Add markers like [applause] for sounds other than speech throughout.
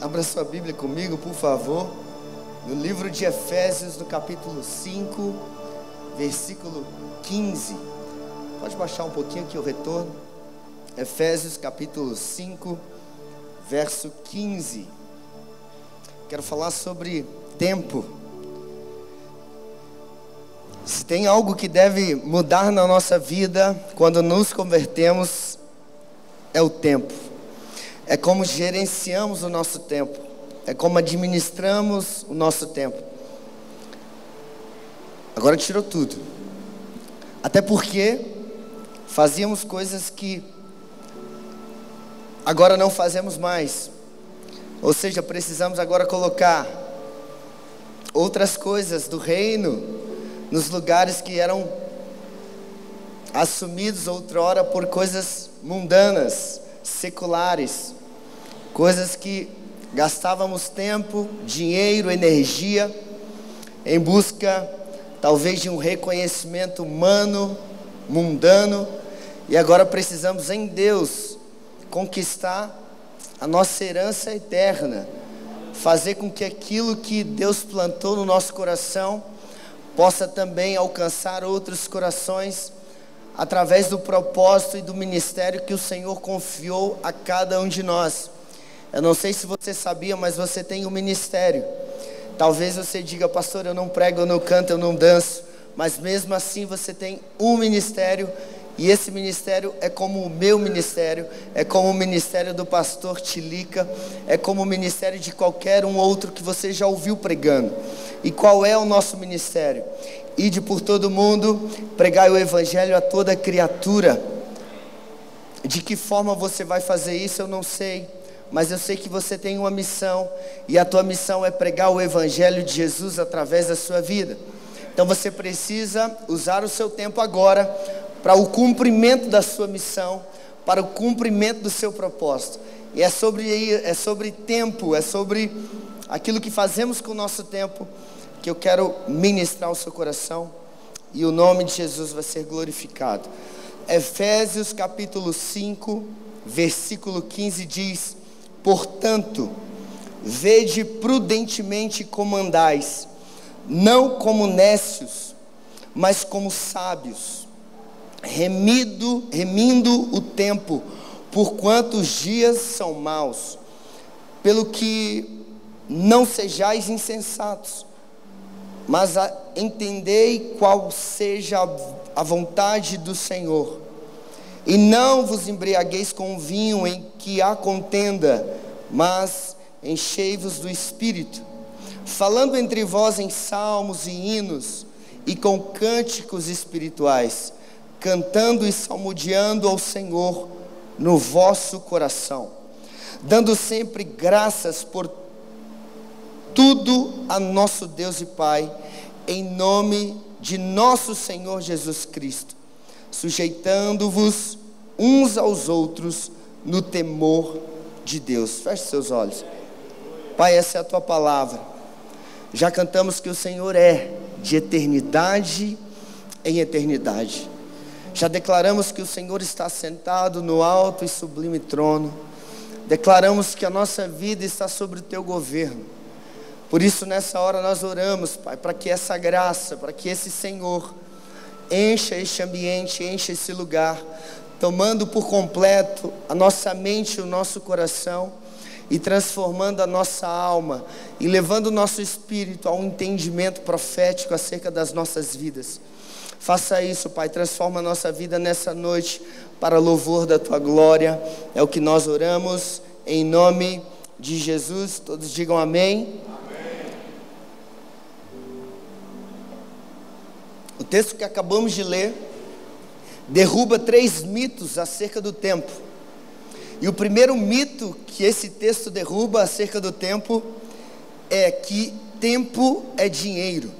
Abra sua Bíblia comigo, por favor, no livro de Efésios, no capítulo 5, versículo 15. Pode baixar um pouquinho aqui o retorno. Efésios, capítulo 5, verso 15. Quero falar sobre tempo. Se tem algo que deve mudar na nossa vida quando nos convertemos, é o tempo. É como gerenciamos o nosso tempo. É como administramos o nosso tempo. Agora tirou tudo. Até porque fazíamos coisas que agora não fazemos mais. Ou seja, precisamos agora colocar outras coisas do reino nos lugares que eram assumidos outrora por coisas mundanas, seculares, coisas que gastávamos tempo, dinheiro, energia em busca talvez de um reconhecimento humano, mundano, e agora precisamos em Deus conquistar a nossa herança eterna, fazer com que aquilo que Deus plantou no nosso coração possa também alcançar outros corações através do propósito e do ministério que o Senhor confiou a cada um de nós. Eu não sei se você sabia, mas você tem um ministério. Talvez você diga, pastor, eu não prego, eu não canto, eu não danço, mas mesmo assim você tem um ministério e esse ministério é como o meu ministério, é como o ministério do pastor Tilica, é como o ministério de qualquer um outro que você já ouviu pregando. E qual é o nosso ministério? Ide por todo mundo, pregai o evangelho a toda criatura. De que forma você vai fazer isso, eu não sei, mas eu sei que você tem uma missão, e a tua missão é pregar o evangelho de Jesus através da sua vida. Então você precisa usar o seu tempo agora para o cumprimento da sua missão, para o cumprimento do seu propósito. E é sobre, é sobre tempo, é sobre aquilo que fazemos com o nosso tempo que eu quero ministrar ao seu coração e o nome de Jesus vai ser glorificado. Efésios capítulo 5, versículo 15 diz: Portanto, vede prudentemente como andais, não como nécios, mas como sábios remido, remindo o tempo, porquanto os dias são maus, pelo que não sejais insensatos, mas entendei qual seja a vontade do Senhor. E não vos embriagueis com vinho em que há contenda, mas enchei-vos do Espírito, falando entre vós em salmos e hinos e com cânticos espirituais cantando e salmodiando ao Senhor no vosso coração, dando sempre graças por tudo a nosso Deus e Pai, em nome de nosso Senhor Jesus Cristo, sujeitando-vos uns aos outros no temor de Deus. Feche seus olhos. Pai, essa é a tua palavra. Já cantamos que o Senhor é de eternidade em eternidade. Já declaramos que o Senhor está sentado no alto e sublime trono. Declaramos que a nossa vida está sobre o teu governo. Por isso, nessa hora, nós oramos, Pai, para que essa graça, para que esse Senhor encha este ambiente, encha esse lugar, tomando por completo a nossa mente e o nosso coração e transformando a nossa alma e levando o nosso espírito a um entendimento profético acerca das nossas vidas. Faça isso, Pai. Transforma a nossa vida nessa noite para louvor da tua glória. É o que nós oramos em nome de Jesus. Todos digam amém. amém. Texto que acabamos de ler derruba três mitos acerca do tempo. E o primeiro mito que esse texto derruba acerca do tempo é que tempo é dinheiro.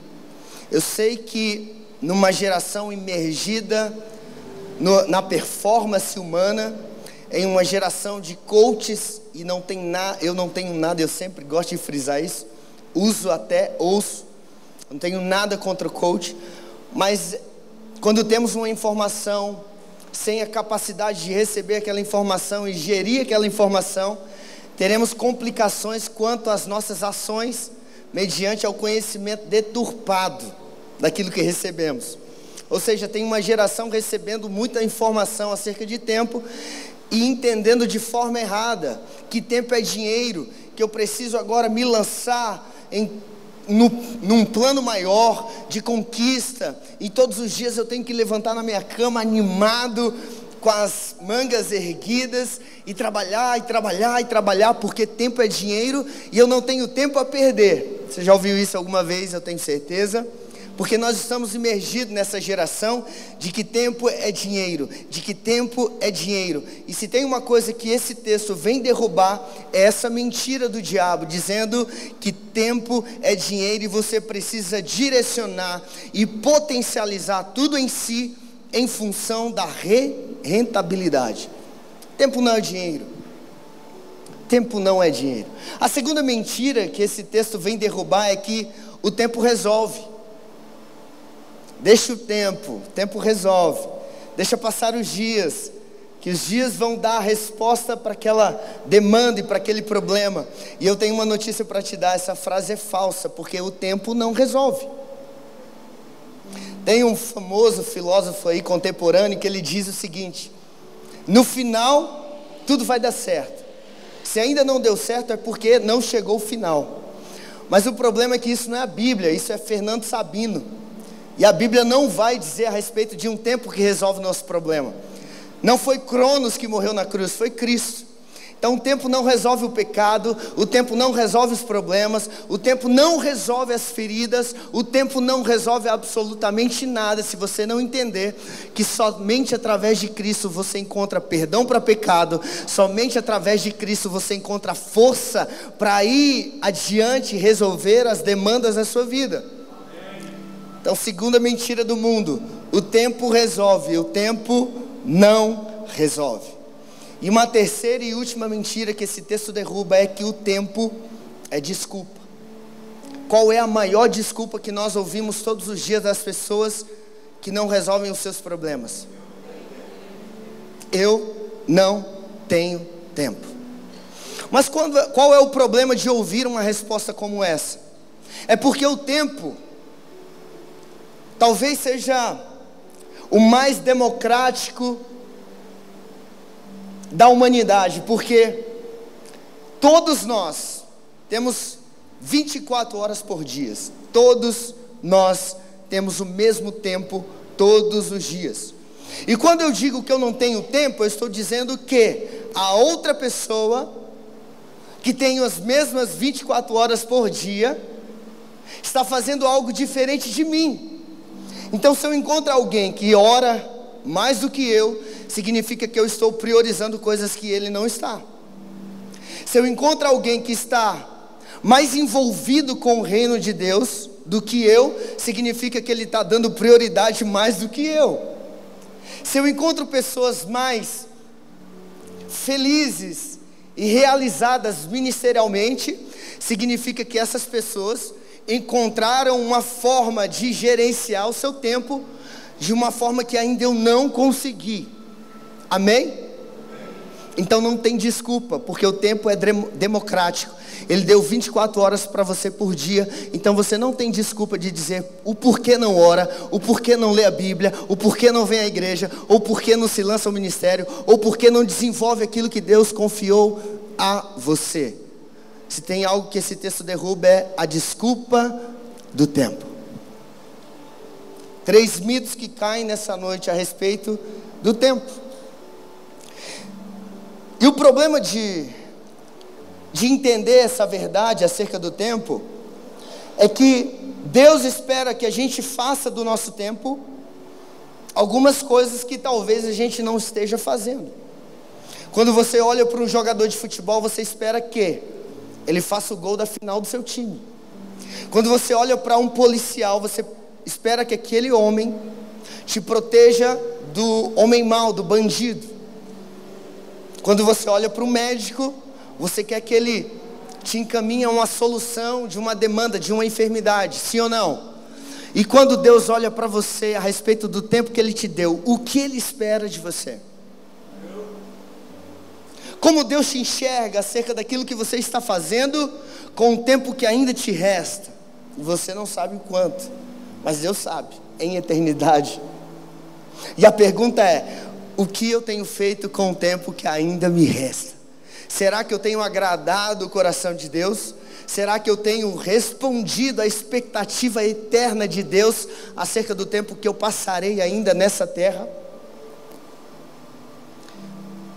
Eu sei que numa geração imergida no, na performance humana, em uma geração de coaches, e não tem nada, eu não tenho nada, eu sempre gosto de frisar isso, uso até, ouço, não tenho nada contra o coach, mas quando temos uma informação sem a capacidade de receber aquela informação e gerir aquela informação, teremos complicações quanto às nossas ações, mediante ao conhecimento deturpado daquilo que recebemos. Ou seja, tem uma geração recebendo muita informação acerca de tempo e entendendo de forma errada que tempo é dinheiro, que eu preciso agora me lançar em no, num plano maior de conquista, e todos os dias eu tenho que levantar na minha cama animado, com as mangas erguidas, e trabalhar, e trabalhar, e trabalhar, porque tempo é dinheiro e eu não tenho tempo a perder. Você já ouviu isso alguma vez? Eu tenho certeza porque nós estamos imergidos nessa geração de que tempo é dinheiro, de que tempo é dinheiro. E se tem uma coisa que esse texto vem derrubar, é essa mentira do diabo, dizendo que tempo é dinheiro e você precisa direcionar e potencializar tudo em si em função da re rentabilidade. Tempo não é dinheiro. Tempo não é dinheiro. A segunda mentira que esse texto vem derrubar é que o tempo resolve. Deixa o tempo, o tempo resolve. Deixa passar os dias, que os dias vão dar a resposta para aquela demanda e para aquele problema. E eu tenho uma notícia para te dar: essa frase é falsa, porque o tempo não resolve. Tem um famoso filósofo aí contemporâneo que ele diz o seguinte: no final, tudo vai dar certo. Se ainda não deu certo, é porque não chegou o final. Mas o problema é que isso não é a Bíblia, isso é Fernando Sabino. E a Bíblia não vai dizer a respeito de um tempo que resolve o nosso problema. Não foi Cronos que morreu na cruz, foi Cristo. Então o tempo não resolve o pecado, o tempo não resolve os problemas, o tempo não resolve as feridas, o tempo não resolve absolutamente nada se você não entender que somente através de Cristo você encontra perdão para pecado, somente através de Cristo você encontra força para ir adiante e resolver as demandas da sua vida. Então, segunda mentira do mundo: o tempo resolve, o tempo não resolve. E uma terceira e última mentira que esse texto derruba é que o tempo é desculpa. Qual é a maior desculpa que nós ouvimos todos os dias das pessoas que não resolvem os seus problemas? Eu não tenho tempo. Mas quando, qual é o problema de ouvir uma resposta como essa? É porque o tempo talvez seja o mais democrático da humanidade, porque todos nós temos 24 horas por dia, todos nós temos o mesmo tempo todos os dias. E quando eu digo que eu não tenho tempo, eu estou dizendo que a outra pessoa que tem as mesmas 24 horas por dia está fazendo algo diferente de mim. Então, se eu encontro alguém que ora mais do que eu, significa que eu estou priorizando coisas que ele não está. Se eu encontro alguém que está mais envolvido com o reino de Deus do que eu, significa que ele está dando prioridade mais do que eu. Se eu encontro pessoas mais felizes e realizadas ministerialmente, significa que essas pessoas encontraram uma forma de gerenciar o seu tempo de uma forma que ainda eu não consegui. Amém? Então não tem desculpa, porque o tempo é democrático. Ele deu 24 horas para você por dia, então você não tem desculpa de dizer o porquê não ora, o porquê não lê a Bíblia, o porquê não vem à igreja, ou porquê não se lança ao ministério, ou porquê não desenvolve aquilo que Deus confiou a você. Se tem algo que esse texto derruba é a desculpa do tempo. Três mitos que caem nessa noite a respeito do tempo. E o problema de, de entender essa verdade acerca do tempo é que Deus espera que a gente faça do nosso tempo algumas coisas que talvez a gente não esteja fazendo. Quando você olha para um jogador de futebol, você espera que ele faça o gol da final do seu time. Quando você olha para um policial, você espera que aquele homem te proteja do homem mau, do bandido. Quando você olha para o médico, você quer que ele te encaminhe a uma solução de uma demanda, de uma enfermidade, sim ou não? E quando Deus olha para você a respeito do tempo que Ele te deu, o que Ele espera de você? Como Deus te enxerga acerca daquilo que você está fazendo com o tempo que ainda te resta. Você não sabe o quanto, mas Deus sabe, em eternidade. E a pergunta é: o que eu tenho feito com o tempo que ainda me resta? Será que eu tenho agradado o coração de Deus? Será que eu tenho respondido à expectativa eterna de Deus acerca do tempo que eu passarei ainda nessa terra?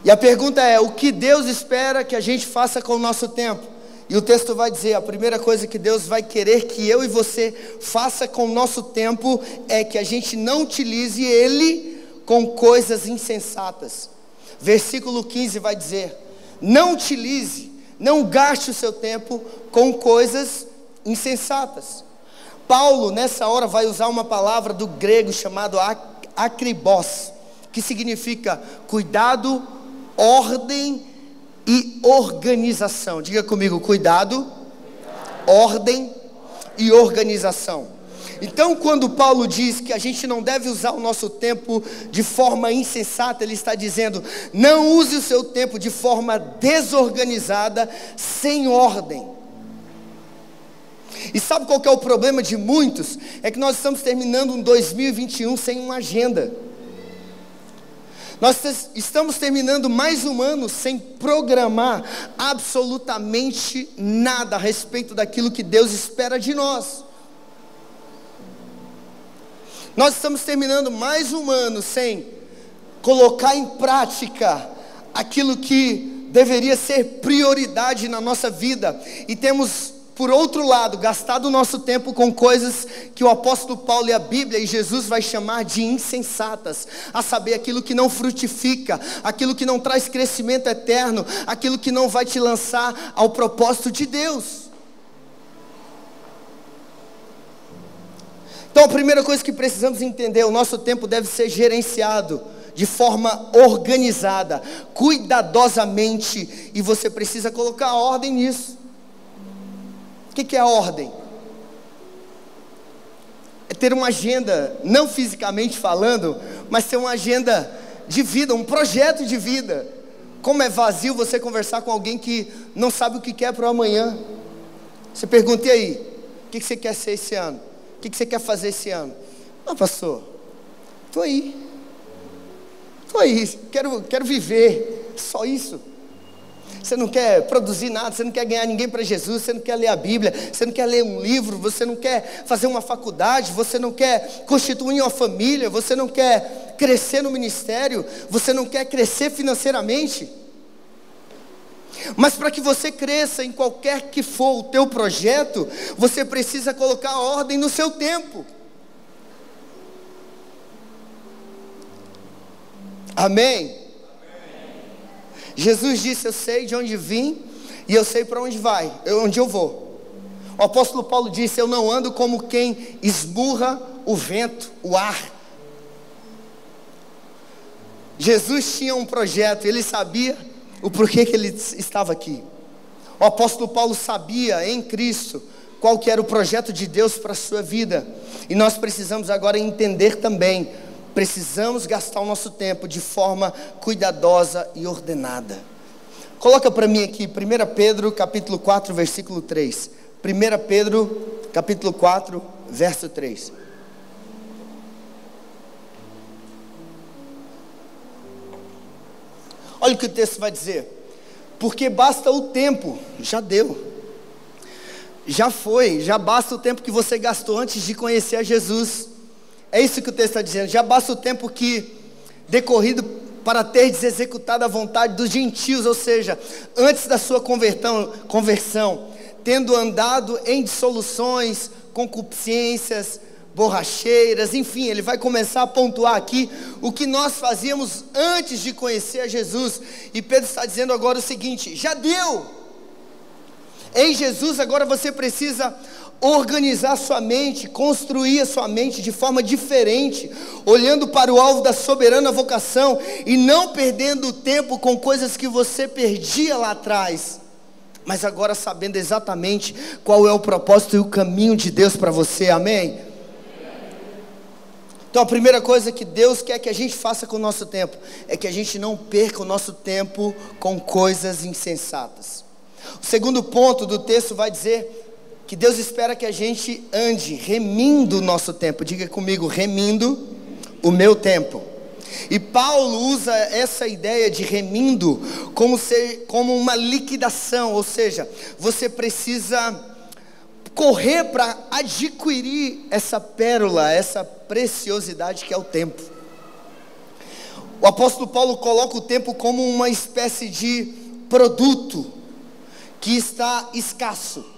E a pergunta é: o que Deus espera que a gente faça com o nosso tempo? E o texto vai dizer: a primeira coisa que Deus vai querer que eu e você faça com o nosso tempo é que a gente não utilize ele com coisas insensatas. Versículo 15 vai dizer: não utilize, não gaste o seu tempo com coisas insensatas. Paulo, nessa hora, vai usar uma palavra do grego chamado akribos, que significa cuidado, ordem e organização. Diga comigo, cuidado, ordem e organização. Então, quando Paulo diz que a gente não deve usar o nosso tempo de forma insensata, ele está dizendo: não use o seu tempo de forma desorganizada, sem ordem. E sabe qual é o problema de muitos? É que nós estamos terminando um 2021 sem uma agenda. Nós estamos terminando mais um ano sem programar absolutamente nada a respeito daquilo que Deus espera de nós. Nós estamos terminando mais um ano sem colocar em prática aquilo que deveria ser prioridade na nossa vida e temos por outro lado, gastado o nosso tempo com coisas que o apóstolo Paulo e a Bíblia e Jesus vai chamar de insensatas, a saber, aquilo que não frutifica, aquilo que não traz crescimento eterno, aquilo que não vai te lançar ao propósito de Deus. Então a primeira coisa que precisamos entender, o nosso tempo deve ser gerenciado de forma organizada, cuidadosamente, e você precisa colocar ordem nisso. Que, que é a ordem? É ter uma agenda, não fisicamente falando, mas ter uma agenda de vida, um projeto de vida. Como é vazio você conversar com alguém que não sabe o que quer para o amanhã. Você pergunta, e aí, o que você quer ser esse ano? O que, você quer fazer esse ano? Ah, pastor, estou aí. Estou aí, quero, quero viver. Só isso. Você não quer produzir nada, você não quer ganhar ninguém para Jesus, você não quer ler a Bíblia, você não quer ler um livro, você não quer fazer uma faculdade, você não quer constituir uma família, você não quer crescer no ministério, você não quer crescer financeiramente. Mas para que você cresça em qualquer que for o teu projeto, você precisa colocar ordem no seu tempo. Amém? Jesus disse: Eu sei de onde vim e eu sei para onde vai, onde eu vou. O apóstolo Paulo disse: Eu não ando como quem esburra o vento, o ar. Jesus tinha um projeto, ele sabia o porquê que ele estava aqui. O apóstolo Paulo sabia em Cristo qual que era o projeto de Deus para a sua vida. E nós precisamos agora entender também, precisamos gastar o nosso tempo de forma cuidadosa e ordenada. Coloca para mim aqui 1 Pedro capítulo 4, versículo 3. 1 Pedro capítulo 4, verso 3. Olha o que o texto vai dizer. Porque basta o tempo, já deu. Já foi, já basta o tempo que você gastou antes de conhecer a Jesus. É isso que o texto está dizendo. Já basta o tempo que decorrido para ter executado a vontade dos gentios, ou seja, antes da sua conversão, conversão tendo andado em dissoluções, concupiscências, borracheiras, enfim, ele vai começar a pontuar aqui o que nós fazíamos antes de conhecer a Jesus. E Pedro está dizendo agora o seguinte: já deu. Em Jesus agora você precisa organizar sua mente, construir a sua mente de forma diferente, olhando para o alvo da soberana vocação e não perdendo tempo com coisas que você perdia lá atrás. Mas agora sabendo exatamente qual é o propósito e o caminho de Deus para você, amém? Então a primeira coisa que Deus quer que a gente faça com o nosso tempo é que a gente não perca o nosso tempo com coisas insensatas. O segundo ponto do texto vai dizer que Deus espera que a gente ande remindo o nosso tempo. Diga comigo, remindo o meu tempo. E Paulo usa essa ideia de remindo como, ser, como uma liquidação, ou seja, você precisa correr para adquirir essa pérola, essa preciosidade que é o tempo. O apóstolo Paulo coloca o tempo como uma espécie de produto que está escasso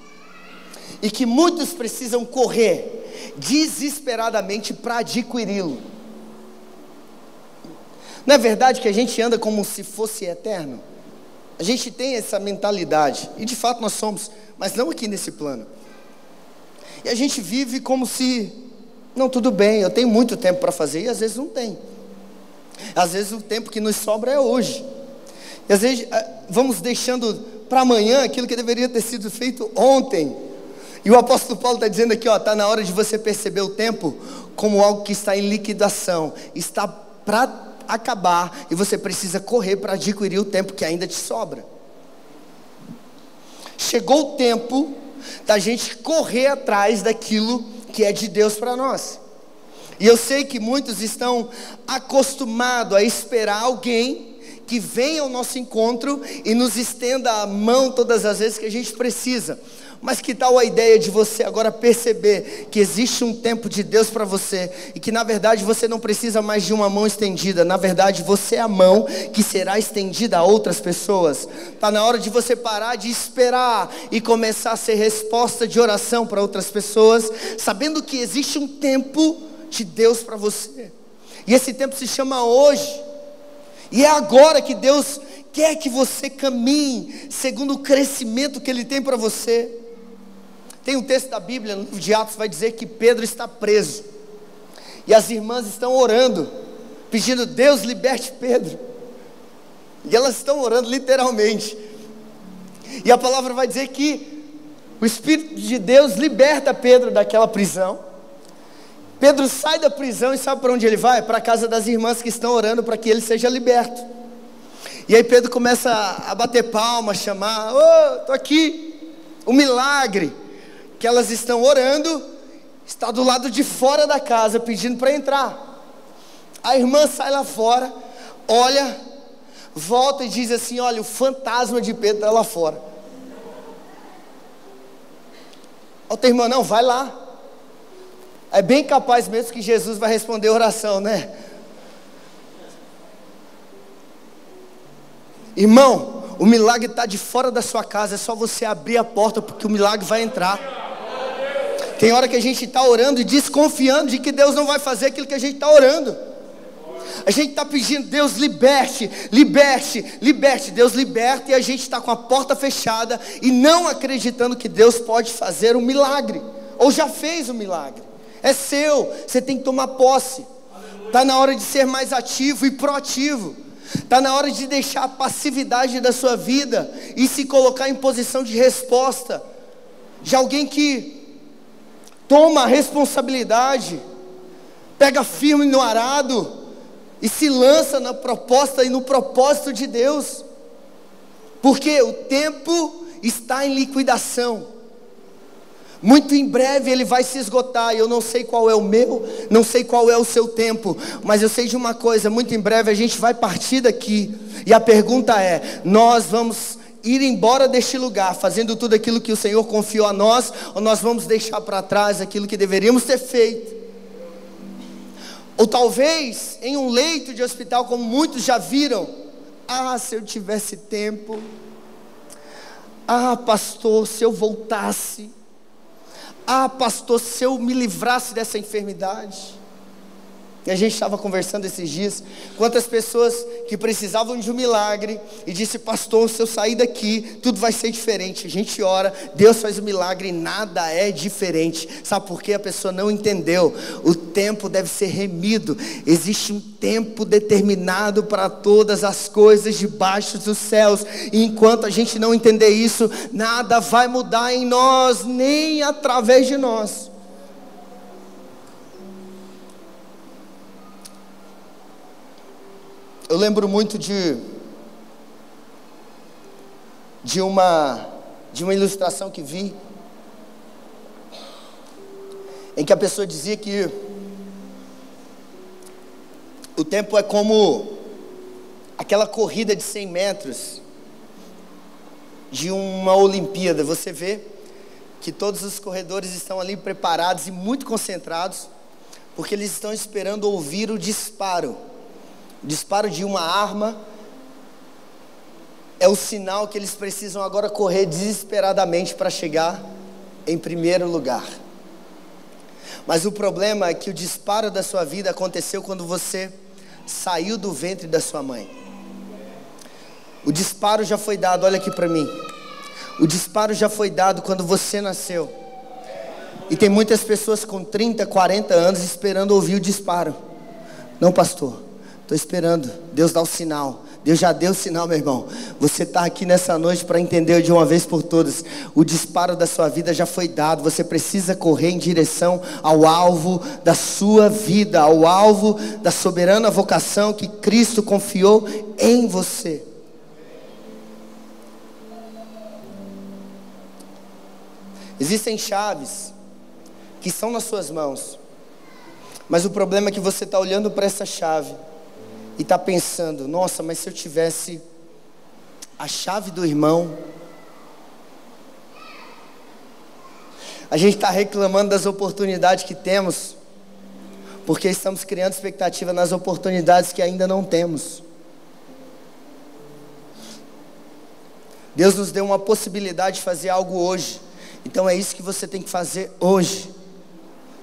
e que muitos precisam correr desesperadamente para adquiri-lo. Não é verdade que a gente anda como se fosse eterno? A gente tem essa mentalidade, e de fato nós somos, mas não aqui nesse plano. E a gente vive como se, não, tudo bem, eu tenho muito tempo para fazer, e às vezes não tem. Às vezes o tempo que nos sobra é hoje. E às vezes eh, vamos deixando para amanhã aquilo que deveria ter sido feito ontem. E o apóstolo Paulo está dizendo aqui, ó, está na hora de você perceber o tempo como algo que está em liquidação, está para acabar e você precisa correr para adquirir o tempo que ainda te sobra. Chegou o tempo da gente correr atrás daquilo que é de Deus para nós. E eu sei que muitos estão acostumados a esperar alguém que venha ao nosso encontro e nos estenda a mão todas as vezes que a gente precisa. Mas que tal a ideia de você agora perceber que existe um tempo de Deus para você e que na verdade você não precisa mais de uma mão estendida, na verdade você é a mão que será estendida a outras pessoas. Está na hora de você parar de esperar e começar a ser resposta de oração para outras pessoas, sabendo que existe um tempo de Deus para você. E esse tempo se chama hoje. E é agora que Deus quer que você caminhe segundo o crescimento que Ele tem para você. Tem um texto da Bíblia, no livro de Atos, vai dizer que Pedro está preso. E as irmãs estão orando, pedindo, Deus liberte Pedro. E elas estão orando literalmente. E a palavra vai dizer que o Espírito de Deus liberta Pedro daquela prisão. Pedro sai da prisão e sabe para onde ele vai? Para a casa das irmãs que estão orando para que ele seja liberto. E aí Pedro começa a bater palmas, chamar, ô, oh, estou aqui, um milagre que elas estão orando, está do lado de fora da casa pedindo para entrar. A irmã sai lá fora, olha, volta e diz assim: Olha, o fantasma de Pedro está lá fora. Outra irmã, não, vai lá. É bem capaz mesmo que Jesus vai responder a oração, né? Irmão, o milagre está de fora da sua casa, é só você abrir a porta, porque o milagre vai entrar. Tem hora que a gente está orando e desconfiando de que Deus não vai fazer aquilo que a gente está orando. A gente está pedindo, Deus liberte, liberte, liberte. Deus liberta e a gente está com a porta fechada e não acreditando que Deus pode fazer um milagre, ou já fez o um milagre. É seu, você tem que tomar posse. Está na hora de ser mais ativo e proativo. Está na hora de deixar a passividade da sua vida e se colocar em posição de resposta. De alguém que toma a responsabilidade, pega firme no arado e se lança na proposta e no propósito de Deus, porque o tempo está em liquidação. Muito em breve ele vai se esgotar, eu não sei qual é o meu, não sei qual é o seu tempo, mas eu sei de uma coisa: muito em breve a gente vai partir daqui, e a pergunta é: nós vamos ir embora deste lugar fazendo tudo aquilo que o Senhor confiou a nós, ou nós vamos deixar para trás aquilo que deveríamos ter feito? Ou talvez em um leito de hospital, como muitos já viram, ah, se eu tivesse tempo, ah, pastor, se eu voltasse, ah, pastor, se eu me livrasse dessa enfermidade. E a gente estava conversando esses dias, quantas pessoas que precisavam de um milagre e disse, pastor, se eu sair daqui, tudo vai ser diferente. A gente ora, Deus faz o um milagre e nada é diferente. Sabe por quê? A pessoa não entendeu. O tempo deve ser remido. Existe um tempo determinado para todas as coisas debaixo dos céus. E enquanto a gente não entender isso, nada vai mudar em nós, nem através de nós. Eu lembro muito de de uma de uma ilustração que vi em que a pessoa dizia que o tempo é como aquela corrida de 100 metros de uma Olimpíada. Você vê que todos os corredores estão ali preparados e muito concentrados, porque eles estão esperando ouvir o disparo. Disparo de uma arma é o sinal que eles precisam agora correr desesperadamente para chegar em primeiro lugar. Mas o problema é que o disparo da sua vida aconteceu quando você saiu do ventre da sua mãe. O disparo já foi dado, olha aqui para mim. O disparo já foi dado quando você nasceu. E tem muitas pessoas com 30, 40 anos esperando ouvir o disparo. Não, pastor, estou esperando. Deus dá o sinal. Deus já deu o sinal, meu irmão. Você está aqui nessa noite para entender de uma vez por todas. O disparo da sua vida já foi dado. Você precisa correr em direção ao alvo da sua vida, ao alvo da soberana vocação que Cristo confiou em você. Existem chaves que são nas suas mãos, mas o problema é que você está olhando para essa chave e está pensando: nossa, mas se eu tivesse a chave do irmão. A gente está reclamando das oportunidades que temos, porque estamos criando expectativa nas oportunidades que ainda não temos. Deus nos deu uma possibilidade de fazer algo hoje. Então é isso que você tem que fazer hoje.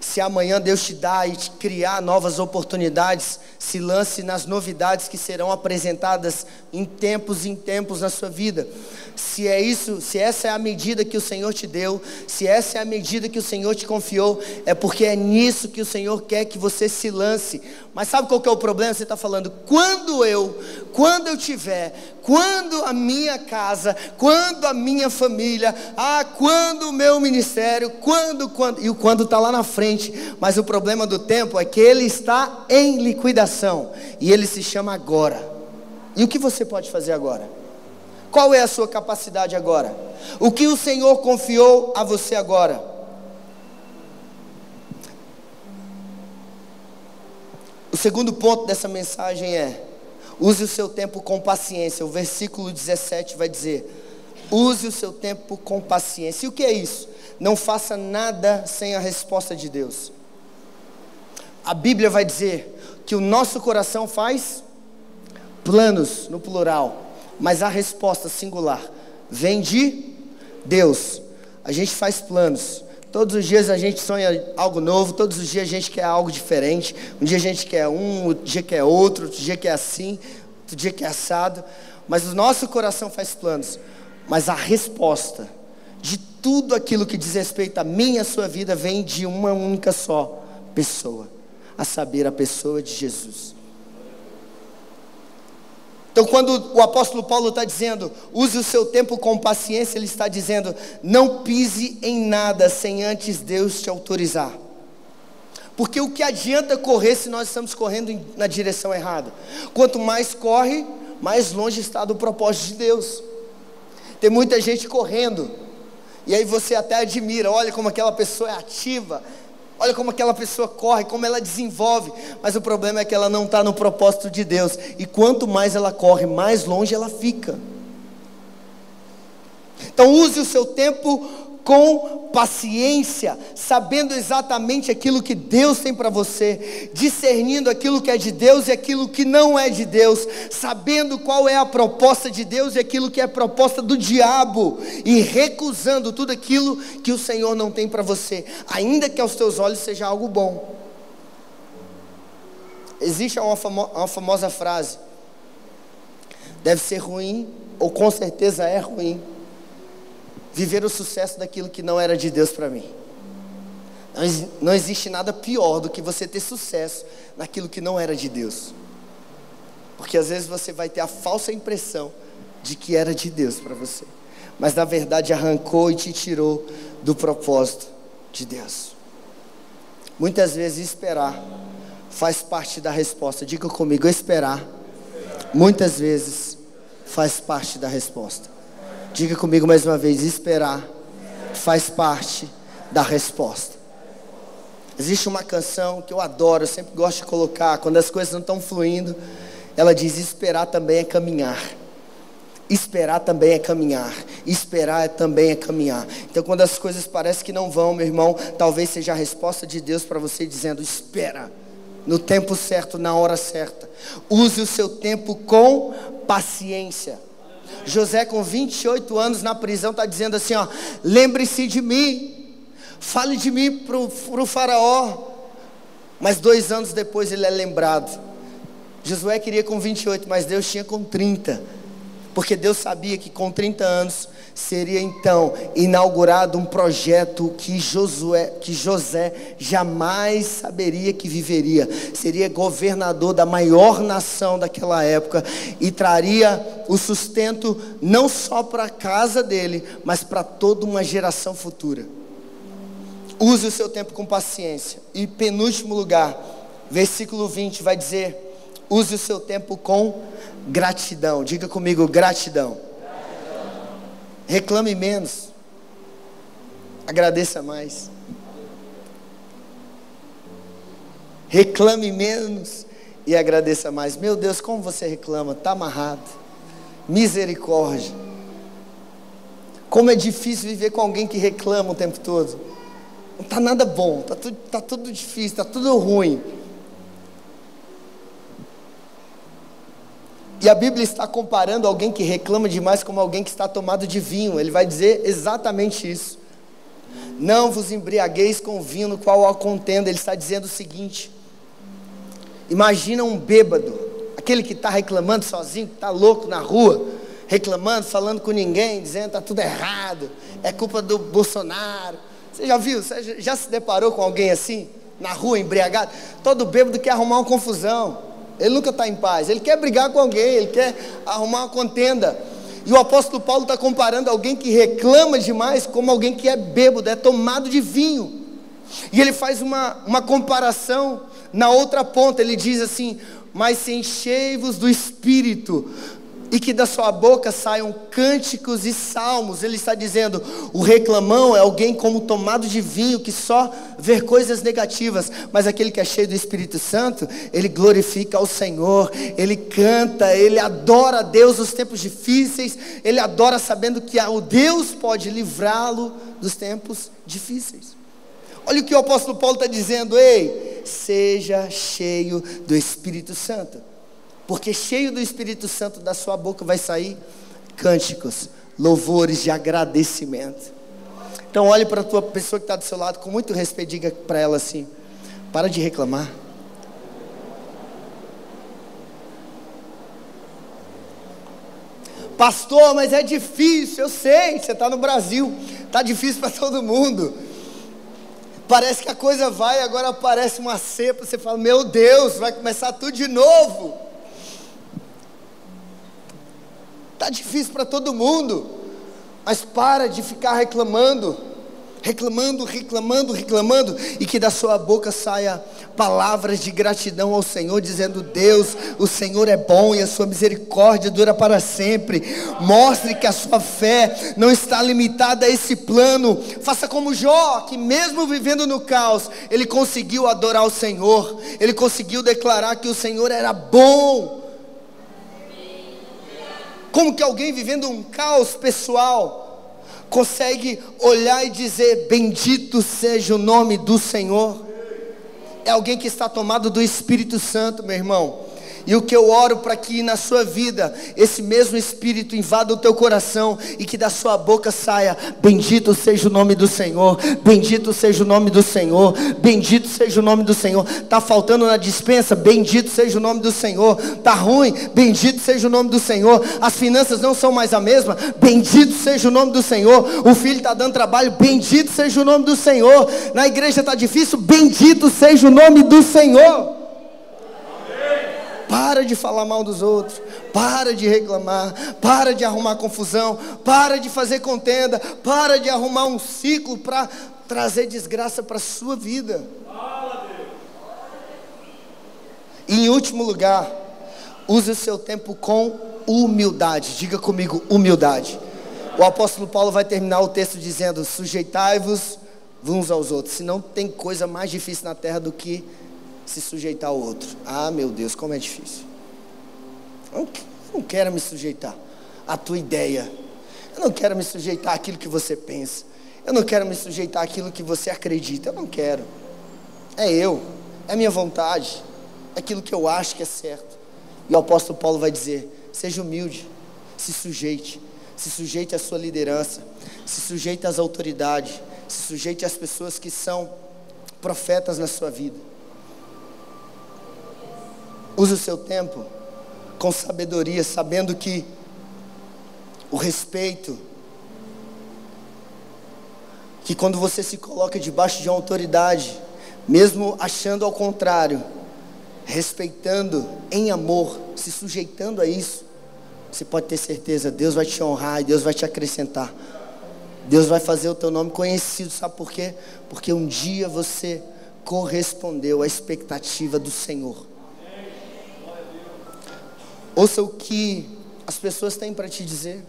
Se amanhã Deus te dá e te criar novas oportunidades, se lance nas novidades que serão apresentadas em tempos em tempos na sua vida. Se é isso, se essa é a medida que o Senhor te deu, se essa é a medida que o Senhor te confiou, é porque é nisso que o Senhor quer que você se lance. Mas sabe qual que é o problema? Você está falando, quando eu, quando eu tiver, quando a minha casa, quando a minha família, ah, quando o meu ministério, quando, quando, e o quando está lá na frente. Mas o problema do tempo é que ele está em liquidação e ele se chama agora. E o que você pode fazer agora? Qual é a sua capacidade agora? O que o Senhor confiou a você agora? O segundo ponto dessa mensagem é: use o seu tempo com paciência. O versículo 17 vai dizer: use o seu tempo com paciência. E o que é isso? Não faça nada sem a resposta de Deus. A Bíblia vai dizer que o nosso coração faz planos, no plural, mas a resposta singular vem de Deus. A gente faz planos. Todos os dias a gente sonha algo novo, todos os dias a gente quer algo diferente. Um dia a gente quer um, outro dia quer outro, outro dia quer assim, outro dia quer assado. Mas o nosso coração faz planos. Mas a resposta de tudo aquilo que diz respeito a mim e a sua vida vem de uma única só pessoa, a saber, a pessoa de Jesus. Então, quando o apóstolo Paulo está dizendo, use o seu tempo com paciência, ele está dizendo, não pise em nada sem antes Deus te autorizar. Porque o que adianta correr se nós estamos correndo na direção errada? Quanto mais corre, mais longe está do propósito de Deus. Tem muita gente correndo, e aí você até admira, olha como aquela pessoa é ativa, Olha como aquela pessoa corre, como ela desenvolve. Mas o problema é que ela não está no propósito de Deus. E quanto mais ela corre, mais longe ela fica. Então use o seu tempo com paciência, sabendo exatamente aquilo que Deus tem para você, discernindo aquilo que é de Deus e aquilo que não é de Deus, sabendo qual é a proposta de Deus e aquilo que é proposta do diabo, e recusando tudo aquilo que o Senhor não tem para você, ainda que aos teus olhos seja algo bom. Existe uma, famo uma famosa frase: deve ser ruim, ou com certeza é ruim viver o sucesso daquilo que não era de Deus para mim. Não existe nada pior do que você ter sucesso naquilo que não era de Deus. Porque às vezes você vai ter a falsa impressão de que era de Deus para você, mas na verdade arrancou e te tirou do propósito de Deus. Muitas vezes esperar faz parte da resposta. Diga comigo, esperar muitas vezes faz parte da resposta. Diga comigo mais uma vez: esperar faz parte da resposta. Existe uma canção que eu adoro, eu sempre gosto de colocar, quando as coisas não estão fluindo, ela diz: esperar também é caminhar. Esperar também é caminhar. Esperar também é caminhar. Então, quando as coisas parecem que não vão, meu irmão, talvez seja a resposta de Deus para você dizendo: espera, no tempo certo, na hora certa. Use o seu tempo com paciência. José, com 28 anos na prisão, está dizendo assim: ó, lembre-se de mim Fale de mim para o faraó. Mas dois anos depois ele é lembrado. Josué queria com 28, mas Deus tinha com 30. Porque Deus sabia que com 30 anos seria então inaugurado um projeto que Josué, que José jamais saberia que viveria. Seria governador da maior nação daquela época e traria o sustento não só para a casa dele, mas para toda uma geração futura. Use o seu tempo com paciência. E penúltimo lugar, versículo 20 vai dizer: use o seu tempo com gratidão. Diga comigo, gratidão. gratidão. Reclame menos. Agradeça mais. Reclame menos e agradeça mais. Meu Deus, como você reclama? Está amarrado. Misericórdia. Como é difícil viver com alguém que reclama o tempo todo. Não está nada bom, está tudo, tá tudo difícil, está tudo ruim. E a Bíblia está comparando alguém que reclama demais como alguém que está tomado de vinho. Ele vai dizer exatamente isso. Não vos embriagueis com vinho no qual há contenda. Ele está dizendo o seguinte: Imagina um bêbado, aquele que está reclamando sozinho, que está louco na rua, reclamando, falando com ninguém, dizendo está tudo errado, é culpa do Bolsonaro, você já viu? Você já se deparou com alguém assim? Na rua, embriagado? Todo bêbado quer arrumar uma confusão. Ele nunca está em paz. Ele quer brigar com alguém, ele quer arrumar uma contenda. E o apóstolo Paulo está comparando alguém que reclama demais como alguém que é bêbado, é tomado de vinho. E ele faz uma, uma comparação na outra ponta. Ele diz assim: Mas se enchei-vos do espírito, e que da sua boca saiam cânticos e salmos. Ele está dizendo: o reclamão é alguém como tomado de vinho que só vê coisas negativas, mas aquele que é cheio do Espírito Santo, ele glorifica ao Senhor, ele canta, ele adora a Deus nos tempos difíceis, ele adora sabendo que o Deus pode livrá-lo dos tempos difíceis. Olha o que o apóstolo Paulo está dizendo: ei, seja cheio do Espírito Santo porque cheio do Espírito Santo da sua boca vai sair cânticos, louvores de agradecimento. Então olhe para a tua pessoa que está do seu lado com muito respeito, diga para ela assim: para de reclamar. Pastor, mas é difícil, eu sei, você está no Brasil, está difícil para todo mundo. Parece que a coisa vai, agora aparece uma cepa, você fala, meu Deus, vai começar tudo de novo. Está difícil para todo mundo, mas para de ficar reclamando, reclamando, reclamando, reclamando, e que da sua boca saia palavras de gratidão ao Senhor, dizendo: Deus, o Senhor é bom e a sua misericórdia dura para sempre. Mostre que a sua fé não está limitada a esse plano. Faça como Jó, que mesmo vivendo no caos, ele conseguiu adorar o Senhor, ele conseguiu declarar que o Senhor era bom como que alguém vivendo um caos pessoal consegue olhar e dizer: Bendito seja o nome do Senhor? É alguém que está tomado do Espírito Santo, meu irmão. E o que eu oro para que na sua vida esse mesmo Espírito invada o teu coração e que da sua boca saia: Bendito seja o nome do Senhor, bendito seja o nome do Senhor, bendito seja o nome do Senhor. Está faltando na dispensa? Bendito seja o nome do Senhor. Está ruim? Bendito seja o nome do Senhor. As finanças não são mais a mesma? Bendito seja o nome do Senhor. O filho está dando trabalho? Bendito seja o nome do Senhor. Na igreja está difícil? Bendito seja o nome do Senhor. Para de falar mal dos outros, para de reclamar, para de arrumar confusão, para de fazer contenda, para de arrumar um ciclo para trazer desgraça para a sua vida. E em último lugar, Use o seu tempo com humildade. Diga comigo, humildade. O apóstolo Paulo vai terminar o texto dizendo: Sujeitai-vos uns aos outros. Se não tem coisa mais difícil na terra do que se sujeitar ao outro. Ah, meu Deus, como é difícil. Eu não quero me sujeitar à tua ideia. Eu não quero me sujeitar àquilo que você pensa. Eu não quero me sujeitar àquilo que você acredita. Eu não quero. É eu. É minha vontade. É aquilo que eu acho que é certo. E o apóstolo Paulo vai dizer: seja humilde, se sujeite, se sujeite à sua liderança, se sujeite às autoridades, se sujeite às pessoas que são profetas na sua vida. Use o seu tempo com sabedoria, sabendo que o respeito, que quando você se coloca debaixo de uma autoridade, mesmo achando ao contrário, respeitando em amor, se sujeitando a isso, você pode ter certeza, Deus vai te honrar e Deus vai te acrescentar. Deus vai fazer o teu nome conhecido, sabe por quê? Porque um dia você correspondeu à expectativa do Senhor. Ouça o que as pessoas têm para te dizer.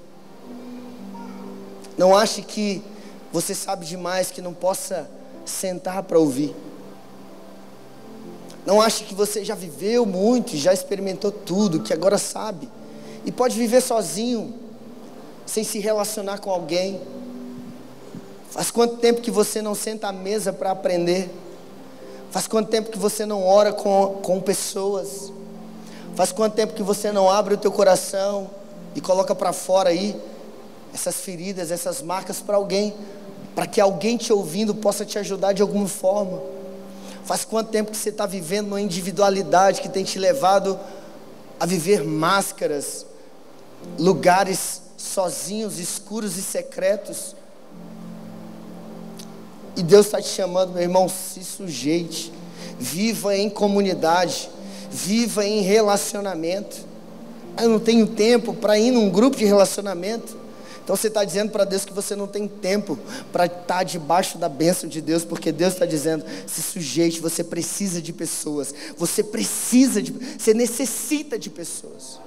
Não ache que você sabe demais que não possa sentar para ouvir. Não ache que você já viveu muito, já experimentou tudo, que agora sabe. E pode viver sozinho, sem se relacionar com alguém. Faz quanto tempo que você não senta à mesa para aprender? Faz quanto tempo que você não ora com, com pessoas? Faz quanto tempo que você não abre o teu coração e coloca para fora aí essas feridas, essas marcas para alguém, para que alguém te ouvindo possa te ajudar de alguma forma? Faz quanto tempo que você está vivendo uma individualidade que tem te levado a viver máscaras, lugares sozinhos, escuros e secretos? E Deus está te chamando, meu irmão, se sujeite, viva em comunidade, viva em relacionamento. Eu não tenho tempo para ir num grupo de relacionamento. Então você está dizendo para Deus que você não tem tempo para estar tá debaixo da bênção de Deus, porque Deus está dizendo: se sujeite, você precisa de pessoas, você precisa de, você necessita de pessoas.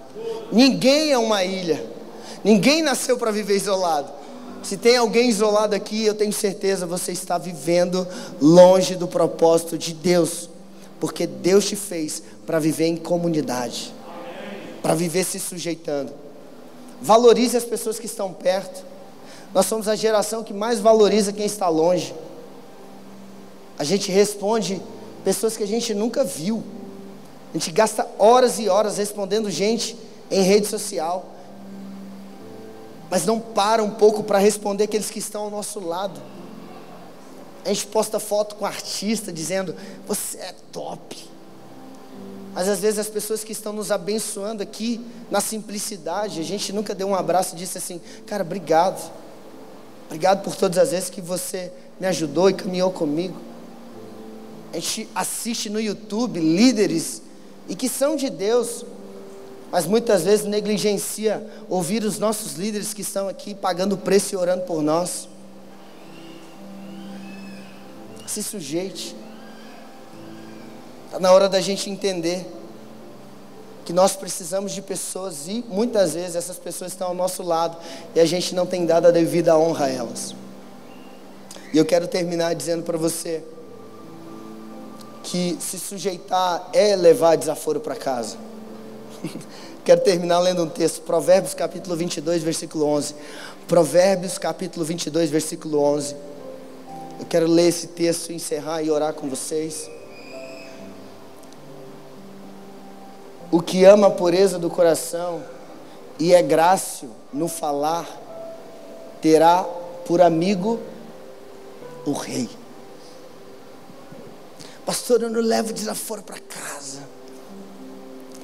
Ninguém é uma ilha, ninguém nasceu para viver isolado. Se tem alguém isolado aqui, eu tenho certeza você está vivendo longe do propósito de Deus, porque Deus te fez para viver em comunidade, para viver se sujeitando. Valorize as pessoas que estão perto. Nós somos a geração que mais valoriza quem está longe. A gente responde pessoas que a gente nunca viu. A gente gasta horas e horas respondendo gente em rede social mas não para um pouco para responder aqueles que estão ao nosso lado. A gente posta foto com artista dizendo: Você é top. Mas às vezes as pessoas que estão nos abençoando aqui, na simplicidade, a gente nunca deu um abraço e disse assim: Cara, obrigado. Obrigado por todas as vezes que você me ajudou e caminhou comigo. A gente assiste no YouTube líderes e que são de Deus, mas muitas vezes negligencia ouvir os nossos líderes que estão aqui pagando o preço e orando por nós. Se sujeite. Está na hora da gente entender que nós precisamos de pessoas e muitas vezes essas pessoas estão ao nosso lado e a gente não tem dado a devida honra a elas. E eu quero terminar dizendo para você que se sujeitar é levar desaforo para casa. [laughs] Quero terminar lendo um texto, Provérbios capítulo 22, versículo 11. Provérbios capítulo 22, versículo 11. Eu quero ler esse texto, encerrar e orar com vocês. O que ama a pureza do coração e é grácil no falar, terá por amigo o rei. Pastor, eu não levo desaforo para casa.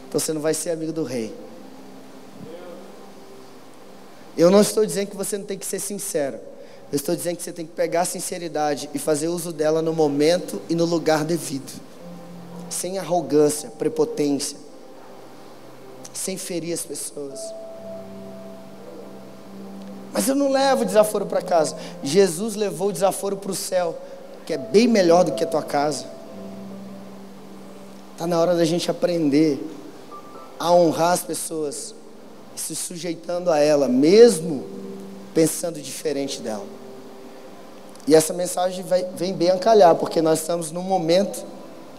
Então você não vai ser amigo do rei. Eu não estou dizendo que você não tem que ser sincero. Eu estou dizendo que você tem que pegar a sinceridade e fazer uso dela no momento e no lugar devido. Sem arrogância, prepotência. Sem ferir as pessoas. Mas eu não levo desaforo para casa. Jesus levou o desaforo para o céu, que é bem melhor do que a tua casa. Está na hora da gente aprender a honrar as pessoas, se sujeitando a ela, mesmo pensando diferente dela. E essa mensagem vem bem a calhar, porque nós estamos num momento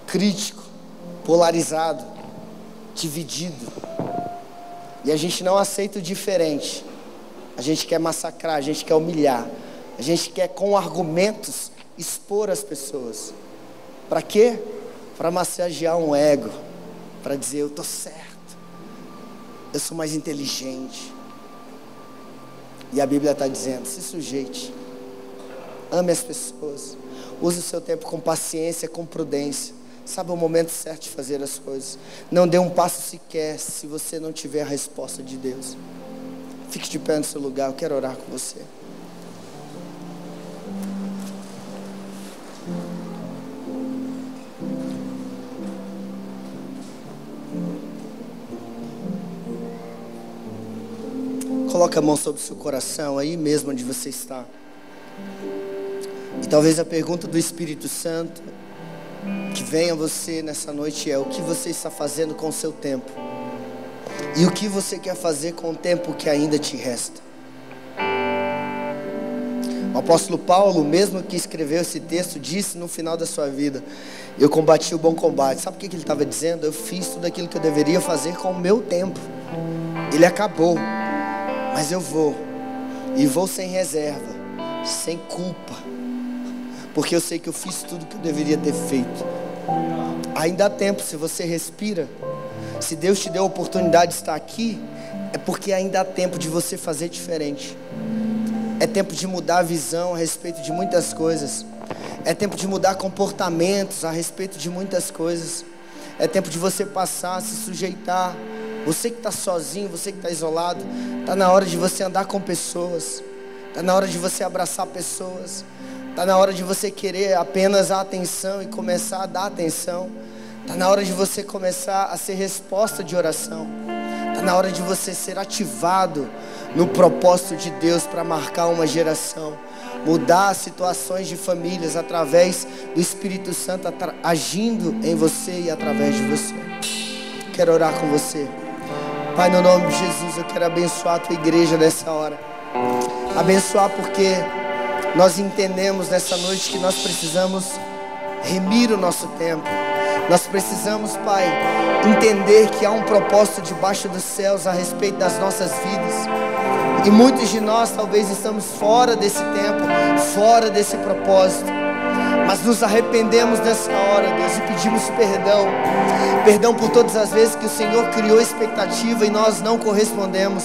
crítico, polarizado, dividido. E a gente não aceita o diferente. A gente quer massacrar, a gente quer humilhar. A gente quer, com argumentos, expor as pessoas. Para quê? Para massagear um ego. Para dizer, eu estou certo. Eu sou mais inteligente. E a Bíblia está dizendo: se sujeite. Ame as pessoas. Use o seu tempo com paciência, com prudência. Sabe o momento certo de fazer as coisas. Não dê um passo sequer se você não tiver a resposta de Deus. Fique de pé no seu lugar, eu quero orar com você. Coloque a mão sobre o seu coração, aí mesmo onde você está. E talvez a pergunta do Espírito Santo que vem a você nessa noite é: o que você está fazendo com o seu tempo? E o que você quer fazer com o tempo que ainda te resta? O apóstolo Paulo, mesmo que escreveu esse texto, disse no final da sua vida: Eu combati o bom combate. Sabe o que ele estava dizendo? Eu fiz tudo aquilo que eu deveria fazer com o meu tempo. Ele acabou, mas eu vou, e vou sem reserva, sem culpa, porque eu sei que eu fiz tudo que eu deveria ter feito. Ainda há tempo, se você respira, se Deus te deu a oportunidade de estar aqui, é porque ainda há tempo de você fazer diferente. É tempo de mudar a visão a respeito de muitas coisas. É tempo de mudar comportamentos a respeito de muitas coisas. É tempo de você passar a se sujeitar. Você que está sozinho, você que está isolado, está na hora de você andar com pessoas. Está na hora de você abraçar pessoas. Está na hora de você querer apenas a atenção e começar a dar atenção. Está na hora de você começar a ser resposta de oração. Está na hora de você ser ativado no propósito de Deus para marcar uma geração, mudar situações de famílias através do Espírito Santo agindo em você e através de você. Quero orar com você. Pai, no nome de Jesus, eu quero abençoar a tua igreja nessa hora. Abençoar porque nós entendemos nessa noite que nós precisamos remir o nosso tempo. Nós precisamos, Pai, entender que há um propósito debaixo dos céus a respeito das nossas vidas. E muitos de nós talvez estamos fora desse tempo, fora desse propósito. Mas nos arrependemos nessa hora, Deus, e pedimos perdão. Perdão por todas as vezes que o Senhor criou expectativa e nós não correspondemos.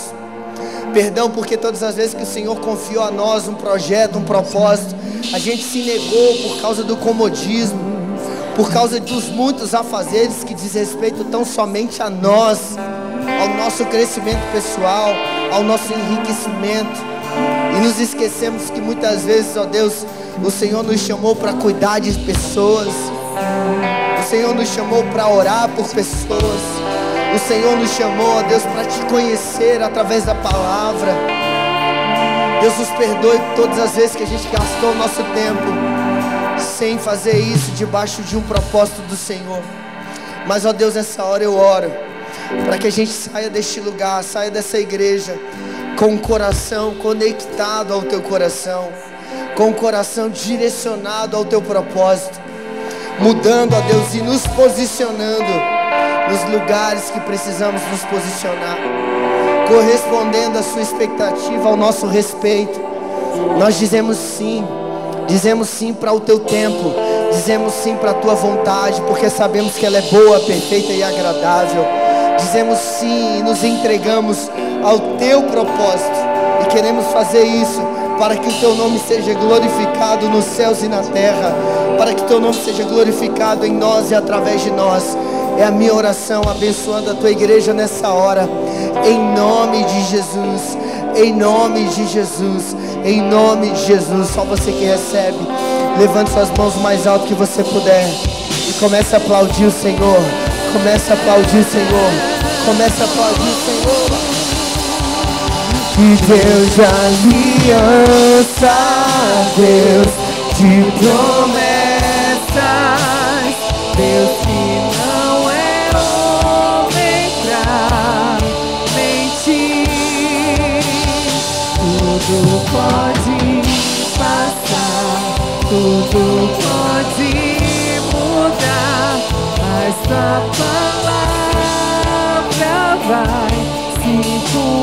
Perdão porque todas as vezes que o Senhor confiou a nós um projeto, um propósito, a gente se negou por causa do comodismo, por causa dos muitos afazeres que diz respeito tão somente a nós, ao nosso crescimento pessoal, ao nosso enriquecimento. E nos esquecemos que muitas vezes, ó Deus, o Senhor nos chamou para cuidar de pessoas. O Senhor nos chamou para orar por pessoas. O Senhor nos chamou, ó Deus, para te conhecer através da palavra. Deus nos perdoe todas as vezes que a gente gastou o nosso tempo sem fazer isso debaixo de um propósito do Senhor. Mas, ó Deus, nessa hora eu oro para que a gente saia deste lugar, saia dessa igreja com o coração conectado ao teu coração, com o coração direcionado ao teu propósito, mudando, ó Deus, e nos posicionando nos lugares que precisamos nos posicionar, correspondendo à sua expectativa, ao nosso respeito. Nós dizemos sim, dizemos sim para o teu tempo, dizemos sim para a tua vontade, porque sabemos que ela é boa, perfeita e agradável dizemos sim e nos entregamos ao teu propósito e queremos fazer isso para que o teu nome seja glorificado nos céus e na terra, para que o teu nome seja glorificado em nós e através de nós. É a minha oração abençoando a tua igreja nessa hora, em nome de Jesus, em nome de Jesus, em nome de Jesus. Só você que recebe, levante suas mãos mais alto que você puder e comece a aplaudir o Senhor. Comece a aplaudir o Senhor. Começa a aplaudir o Senhor. Que Deus de aliança, Deus de promessas, Deus que não é homem pra mentir. Tudo pode passar, tudo pode mudar, mas a palavra vai se cumprir.